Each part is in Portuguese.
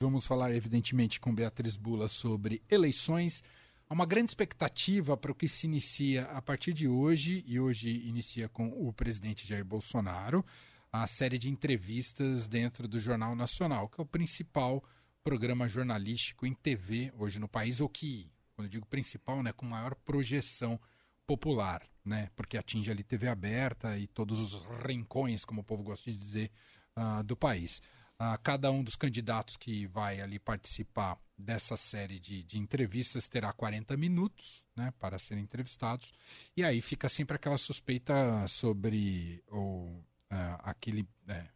Vamos falar, evidentemente, com Beatriz Bula sobre eleições. Há uma grande expectativa para o que se inicia a partir de hoje, e hoje inicia com o presidente Jair Bolsonaro, a série de entrevistas dentro do Jornal Nacional, que é o principal programa jornalístico em TV hoje no país, ou que, quando eu digo principal, né, com maior projeção popular, né, porque atinge ali TV aberta e todos os rincões, como o povo gosta de dizer, uh, do país. Uh, cada um dos candidatos que vai ali participar dessa série de, de entrevistas terá 40 minutos né, para serem entrevistados. E aí fica sempre aquela suspeita sobre ou, uh, aquele, uh,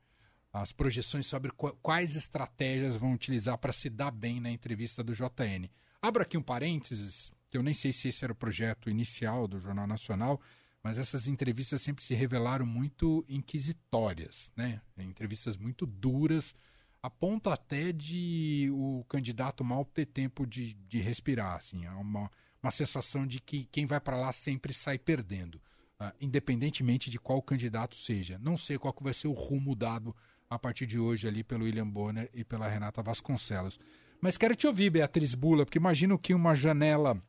as projeções sobre quais estratégias vão utilizar para se dar bem na entrevista do JN. Abro aqui um parênteses, eu nem sei se esse era o projeto inicial do Jornal Nacional, mas essas entrevistas sempre se revelaram muito inquisitórias, né? Entrevistas muito duras, a ponto até de o candidato mal ter tempo de, de respirar, assim, é uma, uma sensação de que quem vai para lá sempre sai perdendo, uh, independentemente de qual candidato seja. Não sei qual vai ser o rumo dado a partir de hoje ali pelo William Bonner e pela Renata Vasconcelos. Mas quero te ouvir, Beatriz Bula, porque imagino que uma janela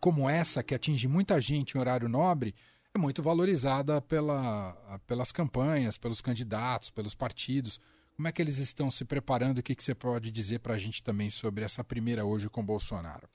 como essa, que atinge muita gente em horário nobre, é muito valorizada pela, pelas campanhas, pelos candidatos, pelos partidos. Como é que eles estão se preparando? O que, que você pode dizer para a gente também sobre essa primeira hoje com Bolsonaro?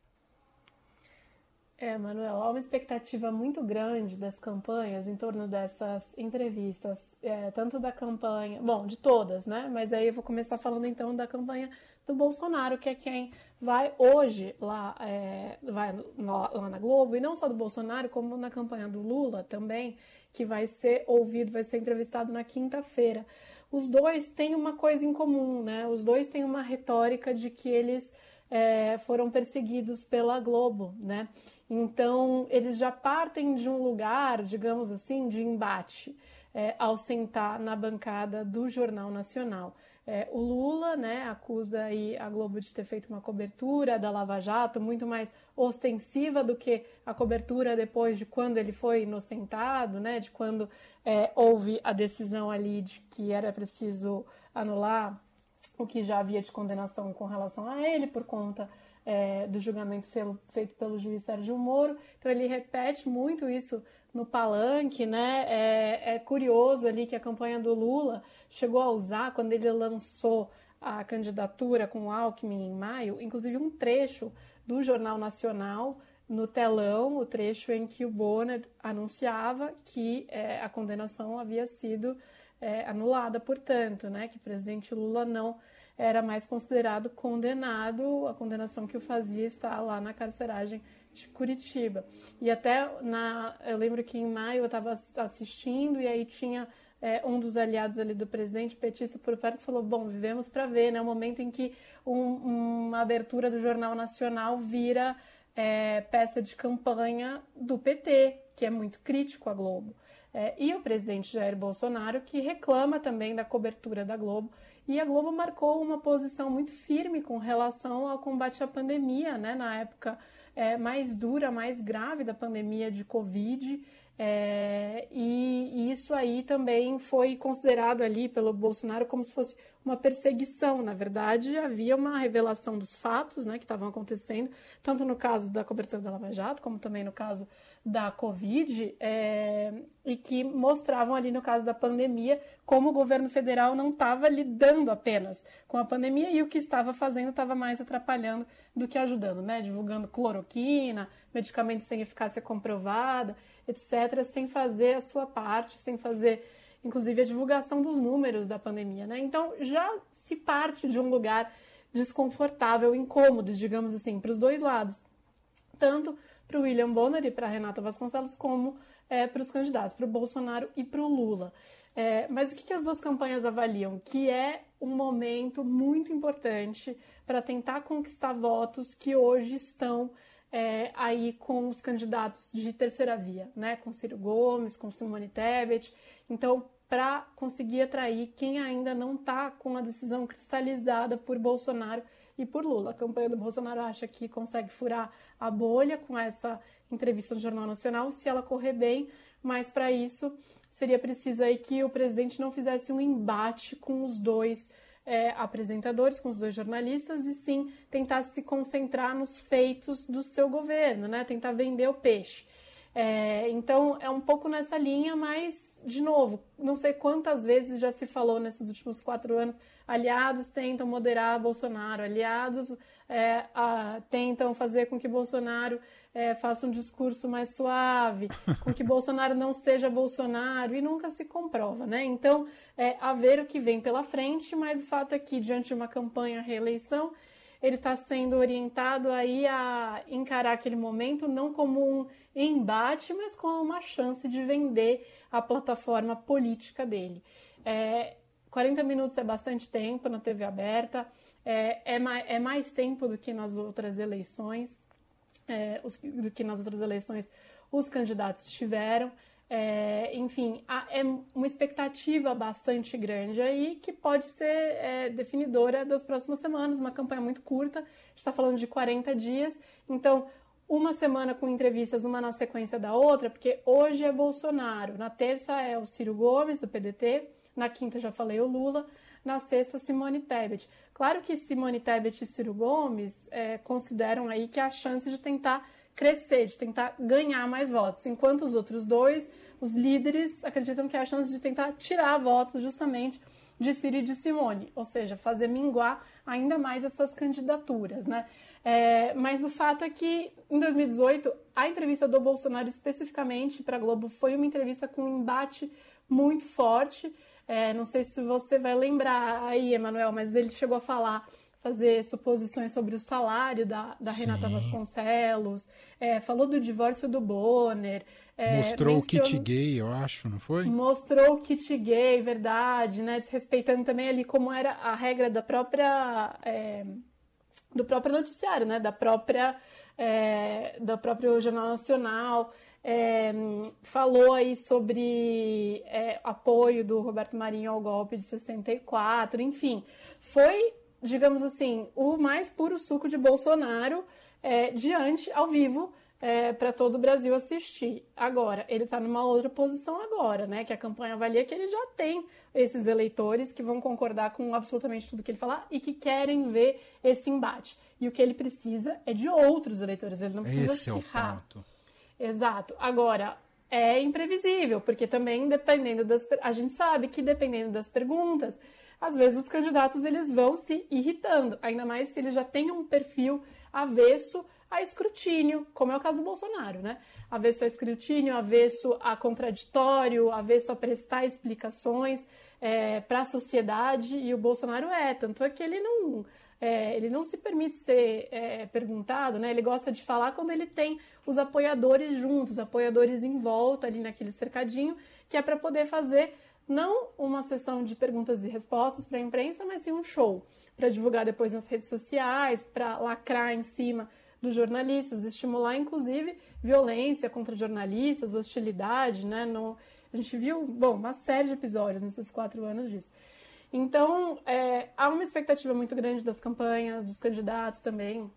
É, Manuel, há uma expectativa muito grande das campanhas em torno dessas entrevistas, é, tanto da campanha, bom, de todas, né? Mas aí eu vou começar falando então da campanha do Bolsonaro, que é quem vai hoje lá, é, vai lá, lá na Globo, e não só do Bolsonaro, como na campanha do Lula também, que vai ser ouvido, vai ser entrevistado na quinta-feira. Os dois têm uma coisa em comum, né? Os dois têm uma retórica de que eles é, foram perseguidos pela Globo, né? Então eles já partem de um lugar, digamos assim, de embate é, ao sentar na bancada do Jornal Nacional. É, o Lula, né, acusa a Globo de ter feito uma cobertura da Lava Jato muito mais ostensiva do que a cobertura depois de quando ele foi inocentado, né, de quando é, houve a decisão ali de que era preciso anular o que já havia de condenação com relação a ele por conta é, do julgamento feito pelo juiz Sérgio Moro. Então ele repete muito isso no palanque, né? É, é curioso ali que a campanha do Lula chegou a usar quando ele lançou a candidatura com o Alckmin em maio, inclusive um trecho do Jornal Nacional no telão, o trecho em que o Bonner anunciava que é, a condenação havia sido é, anulada, portanto, né, que o presidente Lula não era mais considerado condenado, a condenação que o fazia está lá na carceragem de Curitiba. E até na, eu lembro que em maio eu estava assistindo e aí tinha é, um dos aliados ali do presidente petista por perto que falou: bom, vivemos para ver, né, o momento em que um, uma abertura do jornal nacional vira é, peça de campanha do PT, que é muito crítico à Globo. É, e o presidente Jair Bolsonaro, que reclama também da cobertura da Globo. E a Globo marcou uma posição muito firme com relação ao combate à pandemia, né, na época é, mais dura, mais grave da pandemia de Covid. É, e, isso aí também foi considerado ali pelo Bolsonaro como se fosse uma perseguição. Na verdade, havia uma revelação dos fatos né, que estavam acontecendo, tanto no caso da cobertura da Lava Jato, como também no caso da Covid, é, e que mostravam ali no caso da pandemia como o governo federal não estava lidando apenas com a pandemia e o que estava fazendo estava mais atrapalhando do que ajudando, né? Divulgando cloroquina, medicamentos sem eficácia comprovada, etc., sem fazer a sua parte, sem fazer, inclusive, a divulgação dos números da pandemia, né? Então já se parte de um lugar desconfortável, incômodo, digamos assim, para os dois lados tanto para o William Bonner e para Renata Vasconcelos, como é, para os candidatos, para o Bolsonaro e para o Lula. É, mas o que, que as duas campanhas avaliam? Que é um momento muito importante para tentar conquistar votos que hoje estão é, aí com os candidatos de terceira via, né? Com Ciro Gomes, com Simone Tebet. Então, para conseguir atrair quem ainda não está com a decisão cristalizada por Bolsonaro e por Lula. A campanha do Bolsonaro acha que consegue furar a bolha com essa entrevista no Jornal Nacional, se ela correr bem, mas para isso seria preciso aí que o presidente não fizesse um embate com os dois é, apresentadores, com os dois jornalistas, e sim tentar se concentrar nos feitos do seu governo, né? Tentar vender o peixe. É, então é um pouco nessa linha, mas de novo, não sei quantas vezes já se falou nesses últimos quatro anos, aliados tentam moderar Bolsonaro, aliados é, a, tentam fazer com que Bolsonaro é, faça um discurso mais suave, com que Bolsonaro não seja Bolsonaro, e nunca se comprova, né? Então, é, a ver o que vem pela frente, mas o fato é que, diante de uma campanha reeleição, ele está sendo orientado aí a encarar aquele momento não como um embate, mas como uma chance de vender a plataforma política dele. É, 40 minutos é bastante tempo na TV aberta, é, é, mais, é mais tempo do que nas outras eleições, é, os, do que nas outras eleições os candidatos tiveram. É, enfim, é uma expectativa bastante grande aí que pode ser é, definidora das próximas semanas, uma campanha muito curta, está falando de 40 dias, então uma semana com entrevistas, uma na sequência da outra, porque hoje é Bolsonaro, na terça é o Ciro Gomes, do PDT, na quinta já falei o Lula, na sexta Simone Tebet. Claro que Simone Tebet e Ciro Gomes é, consideram aí que há chance de tentar crescer, de tentar ganhar mais votos, enquanto os outros dois, os líderes, acreditam que há chance de tentar tirar votos justamente de Ciro e de Simone, ou seja, fazer minguar ainda mais essas candidaturas, né? É, mas o fato é que em 2018 a entrevista do Bolsonaro especificamente para a Globo foi uma entrevista com um embate muito forte. É, não sei se você vai lembrar aí, Emanuel, mas ele chegou a falar fazer suposições sobre o salário da, da Renata Vasconcelos, é, falou do divórcio do Bonner. É, mostrou mencionou... o kit gay, eu acho, não foi? Mostrou o kit gay, verdade, né? Desrespeitando também ali como era a regra da própria. É, do próprio noticiário, né? Da própria. É, do próprio Jornal Nacional. É, falou aí sobre é, apoio do Roberto Marinho ao golpe de 64, enfim, foi digamos assim, o mais puro suco de Bolsonaro é, diante, ao vivo, é, para todo o Brasil assistir. Agora, ele está numa outra posição agora, né? Que a campanha avalia que ele já tem esses eleitores que vão concordar com absolutamente tudo que ele falar e que querem ver esse embate. E o que ele precisa é de outros eleitores, ele não precisa Esse é o ponto. Exato. Agora, é imprevisível, porque também dependendo das... A gente sabe que dependendo das perguntas às vezes os candidatos eles vão se irritando, ainda mais se eles já têm um perfil avesso a escrutínio, como é o caso do Bolsonaro, né? Avesso a escrutínio, avesso a contraditório, avesso a prestar explicações é, para a sociedade, e o Bolsonaro é, tanto é que ele não, é, ele não se permite ser é, perguntado, né? Ele gosta de falar quando ele tem os apoiadores juntos, apoiadores em volta ali naquele cercadinho, que é para poder fazer não uma sessão de perguntas e respostas para a imprensa, mas sim um show para divulgar depois nas redes sociais, para lacrar em cima dos jornalistas, estimular inclusive violência contra jornalistas, hostilidade, né? No, a gente viu, bom, uma série de episódios nesses quatro anos disso. Então, é, há uma expectativa muito grande das campanhas, dos candidatos também,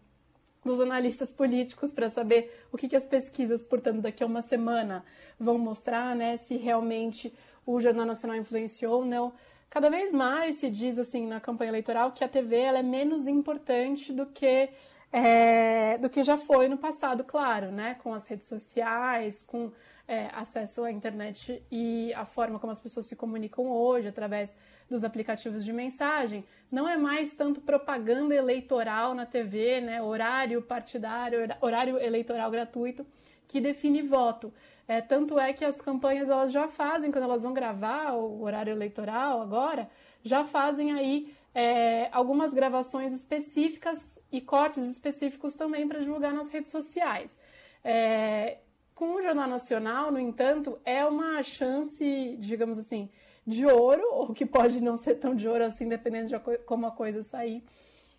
dos analistas políticos para saber o que, que as pesquisas, portanto, daqui a uma semana vão mostrar, né? Se realmente o Jornal Nacional influenciou ou não. Cada vez mais se diz assim na campanha eleitoral que a TV ela é menos importante do que é, do que já foi no passado, claro, né? Com as redes sociais, com é, acesso à internet e a forma como as pessoas se comunicam hoje através dos aplicativos de mensagem. Não é mais tanto propaganda eleitoral na TV, né? Horário partidário, horário eleitoral gratuito que define voto. É, tanto é que as campanhas elas já fazem, quando elas vão gravar o horário eleitoral agora, já fazem aí é, algumas gravações específicas e cortes específicos também para divulgar nas redes sociais. É, com o Jornal Nacional, no entanto, é uma chance, digamos assim, de ouro, ou que pode não ser tão de ouro assim, dependendo de como a coisa sair,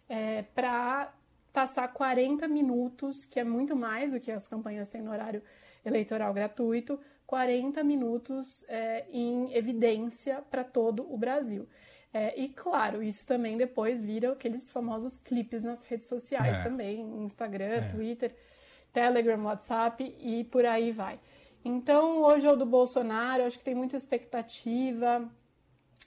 é, para passar 40 minutos, que é muito mais do que as campanhas têm no horário eleitoral gratuito, 40 minutos é, em evidência para todo o Brasil. É, e claro, isso também depois vira aqueles famosos clipes nas redes sociais é. também, Instagram, é. Twitter, Telegram, WhatsApp e por aí vai. Então, hoje é o do Bolsonaro, acho que tem muita expectativa.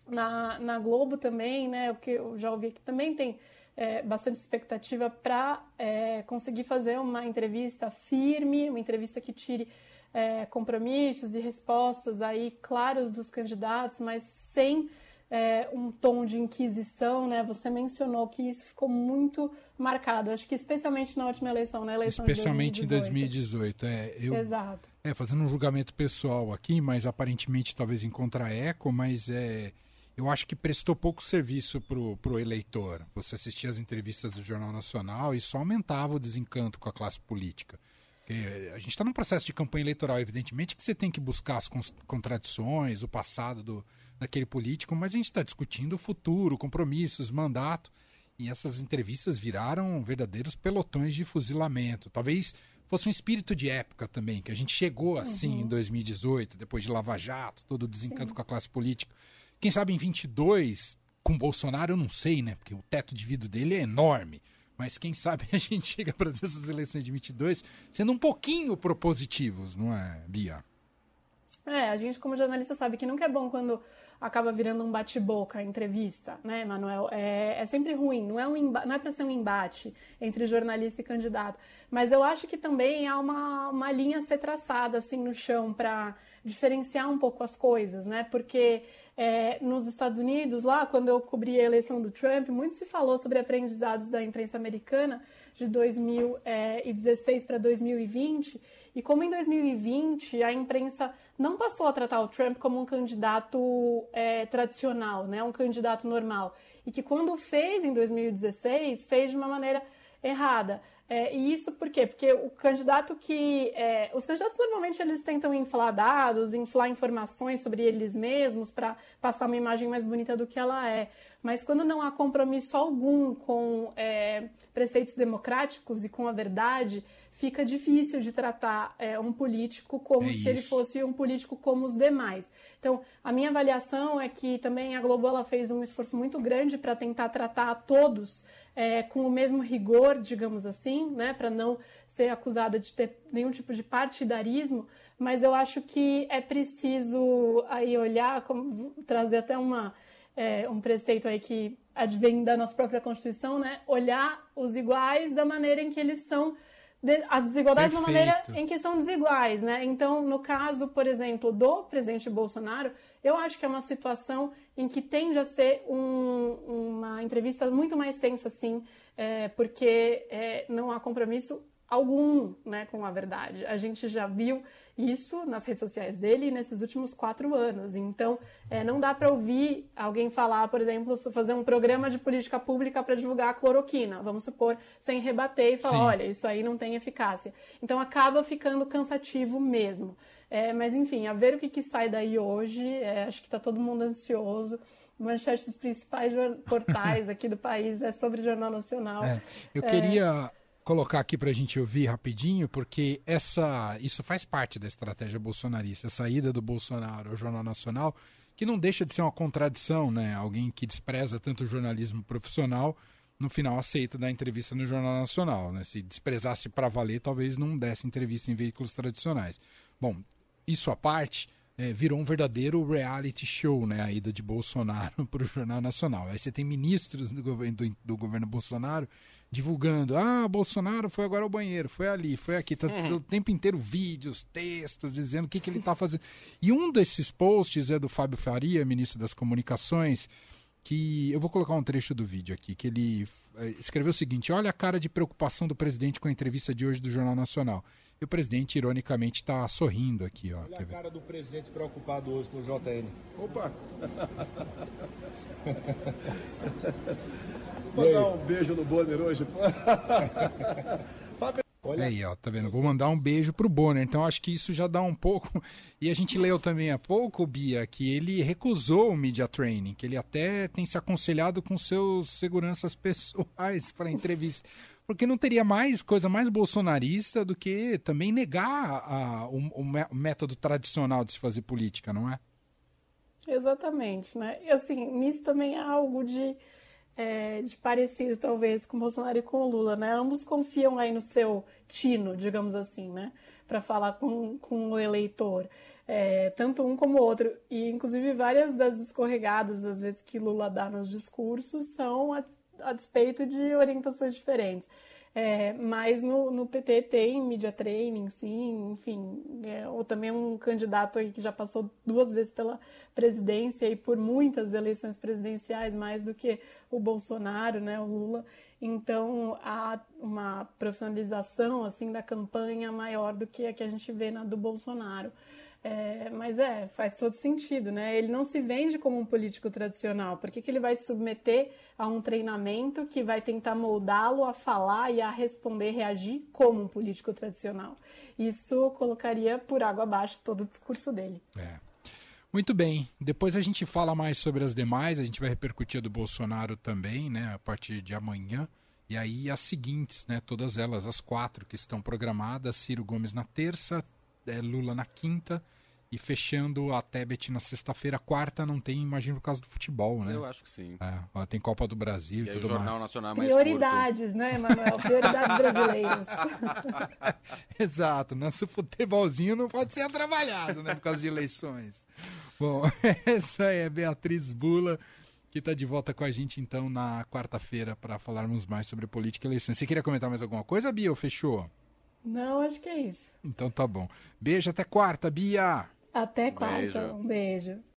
na, na Globo também, né? O que eu já ouvi que também tem é, bastante expectativa para é, conseguir fazer uma entrevista firme, uma entrevista que tire é, compromissos e respostas aí claros dos candidatos, mas sem é, um tom de inquisição, né? Você mencionou que isso ficou muito marcado. Acho que especialmente na última eleição, na eleição especialmente de 2018. em 2018. É, eu, Exato. É, fazendo um julgamento pessoal aqui, mas aparentemente talvez em contra-eco, mas é, eu acho que prestou pouco serviço pro, pro eleitor. Você assistia as entrevistas do Jornal Nacional e só aumentava o desencanto com a classe política. Porque a gente está num processo de campanha eleitoral, evidentemente que você tem que buscar as contradições, o passado do, daquele político, mas a gente está discutindo o futuro, compromissos, mandato, e essas entrevistas viraram verdadeiros pelotões de fuzilamento. Talvez fosse um espírito de época também, que a gente chegou assim uhum. em 2018, depois de Lava Jato, todo o desencanto Sim. com a classe política. Quem sabe em 22, com Bolsonaro, eu não sei, né? Porque o teto de vidro dele é enorme. Mas quem sabe a gente chega para essas eleições de 22 sendo um pouquinho propositivos, não é, Bia? É, a gente como jornalista sabe que nunca é bom quando acaba virando um bate-boca a entrevista, né, Manuel? É, é sempre ruim, não é, um não é para ser um embate entre jornalista e candidato. Mas eu acho que também há uma, uma linha a ser traçada assim no chão para diferenciar um pouco as coisas, né? Porque é, nos Estados Unidos, lá, quando eu cobri a eleição do Trump, muito se falou sobre aprendizados da imprensa americana de 2016 para 2020 e como em 2020 a imprensa não passou a tratar o Trump como um candidato é, tradicional, né, um candidato normal, e que quando fez em 2016 fez de uma maneira errada. É, e isso por quê? Porque o candidato que. É, os candidatos normalmente eles tentam inflar dados, inflar informações sobre eles mesmos para passar uma imagem mais bonita do que ela é. Mas quando não há compromisso algum com é, preceitos democráticos e com a verdade, fica difícil de tratar é, um político como é se ele fosse um político como os demais. Então, a minha avaliação é que também a Globo ela fez um esforço muito grande para tentar tratar a todos é, com o mesmo rigor, digamos assim, né, para não ser acusada de ter nenhum tipo de partidarismo, mas eu acho que é preciso aí olhar, como, trazer até uma, é, um preceito aí que advém da nossa própria Constituição, né, olhar os iguais da maneira em que eles são as desigualdades Perfeito. de uma maneira em que são desiguais, né? Então, no caso, por exemplo, do presidente Bolsonaro, eu acho que é uma situação em que tende a ser um, uma entrevista muito mais tensa, sim, é, porque é, não há compromisso algum né, com a verdade. A gente já viu isso nas redes sociais dele nesses últimos quatro anos. Então, é, não dá para ouvir alguém falar, por exemplo, fazer um programa de política pública para divulgar a cloroquina, vamos supor, sem rebater e falar, Sim. olha, isso aí não tem eficácia. Então, acaba ficando cansativo mesmo. É, mas, enfim, a ver o que, que sai daí hoje, é, acho que está todo mundo ansioso manchete dos principais portais aqui do país é sobre o Jornal Nacional. É, eu queria colocar aqui para a gente ouvir rapidinho, porque essa, isso faz parte da estratégia bolsonarista, a saída do Bolsonaro ao Jornal Nacional, que não deixa de ser uma contradição, né? Alguém que despreza tanto o jornalismo profissional, no final aceita dar entrevista no Jornal Nacional, né? Se desprezasse para valer, talvez não desse entrevista em veículos tradicionais. Bom, isso à parte, é, virou um verdadeiro reality show, né? A ida de Bolsonaro para o Jornal Nacional. Aí você tem ministros do governo, do, do governo Bolsonaro divulgando. Ah, Bolsonaro foi agora ao banheiro, foi ali, foi aqui. Tá uhum. o tempo inteiro vídeos, textos, dizendo o que, que ele está fazendo. E um desses posts é do Fábio Faria, ministro das Comunicações, que eu vou colocar um trecho do vídeo aqui, que ele eh, escreveu o seguinte: olha a cara de preocupação do presidente com a entrevista de hoje do Jornal Nacional. E o presidente, ironicamente, está sorrindo aqui. Ó. Olha a cara do presidente preocupado hoje com o JN. Opa! Mandar um beijo no Bonner hoje. Olha. Aí, ó, tá vendo? Vou mandar um beijo pro Bonner. Então acho que isso já dá um pouco. E a gente leu também há pouco, Bia, que ele recusou o media training, que ele até tem se aconselhado com seus seguranças pessoais para entrevista. Porque não teria mais coisa mais bolsonarista do que também negar a, o, o método tradicional de se fazer política, não é? Exatamente, né? E assim, nisso também há algo de é, de parecido, talvez, com Bolsonaro e com Lula, né? Ambos confiam aí no seu tino, digamos assim, né? Para falar com, com o eleitor. é, tanto um como o outro. E, inclusive, várias das escorregadas, às vezes, que Lula dá nos discursos são a, a despeito de orientações diferentes. É, mas no, no, PT tem media training, sim, enfim, é, ou também um candidato aí que já passou duas vezes pela presidência e por muitas eleições presidenciais, mais do que o Bolsonaro, né, o Lula. Então há uma profissionalização assim da campanha maior do que a que a gente vê na do Bolsonaro. É, mas é, faz todo sentido, né? Ele não se vende como um político tradicional. Por que, que ele vai se submeter a um treinamento que vai tentar moldá-lo a falar e a responder, reagir como um político tradicional? Isso colocaria por água abaixo todo o discurso dele. É. Muito bem. Depois a gente fala mais sobre as demais. A gente vai repercutir a do Bolsonaro também, né? A partir de amanhã. E aí as seguintes, né? Todas elas, as quatro que estão programadas: Ciro Gomes na terça, é, Lula na quinta e fechando a Tebet na sexta-feira. Quarta não tem, imagino, por causa do futebol, né? Eu acho que sim. É, ó, tem Copa do Brasil e tudo o Jornal mais. Nacional é mais Prioridades, curto. né, Emanuel? Prioridades brasileiras. Exato. Nosso futebolzinho não pode ser trabalhado, né? Por causa de eleições. Bom, essa é Beatriz Bula que está de volta com a gente então na quarta-feira para falarmos mais sobre política e eleições. Você queria comentar mais alguma coisa, Bia, ou fechou? Não, acho que é isso. Então tá bom. Beijo, até quarta, Bia! Até quarta. Beijo. Um beijo.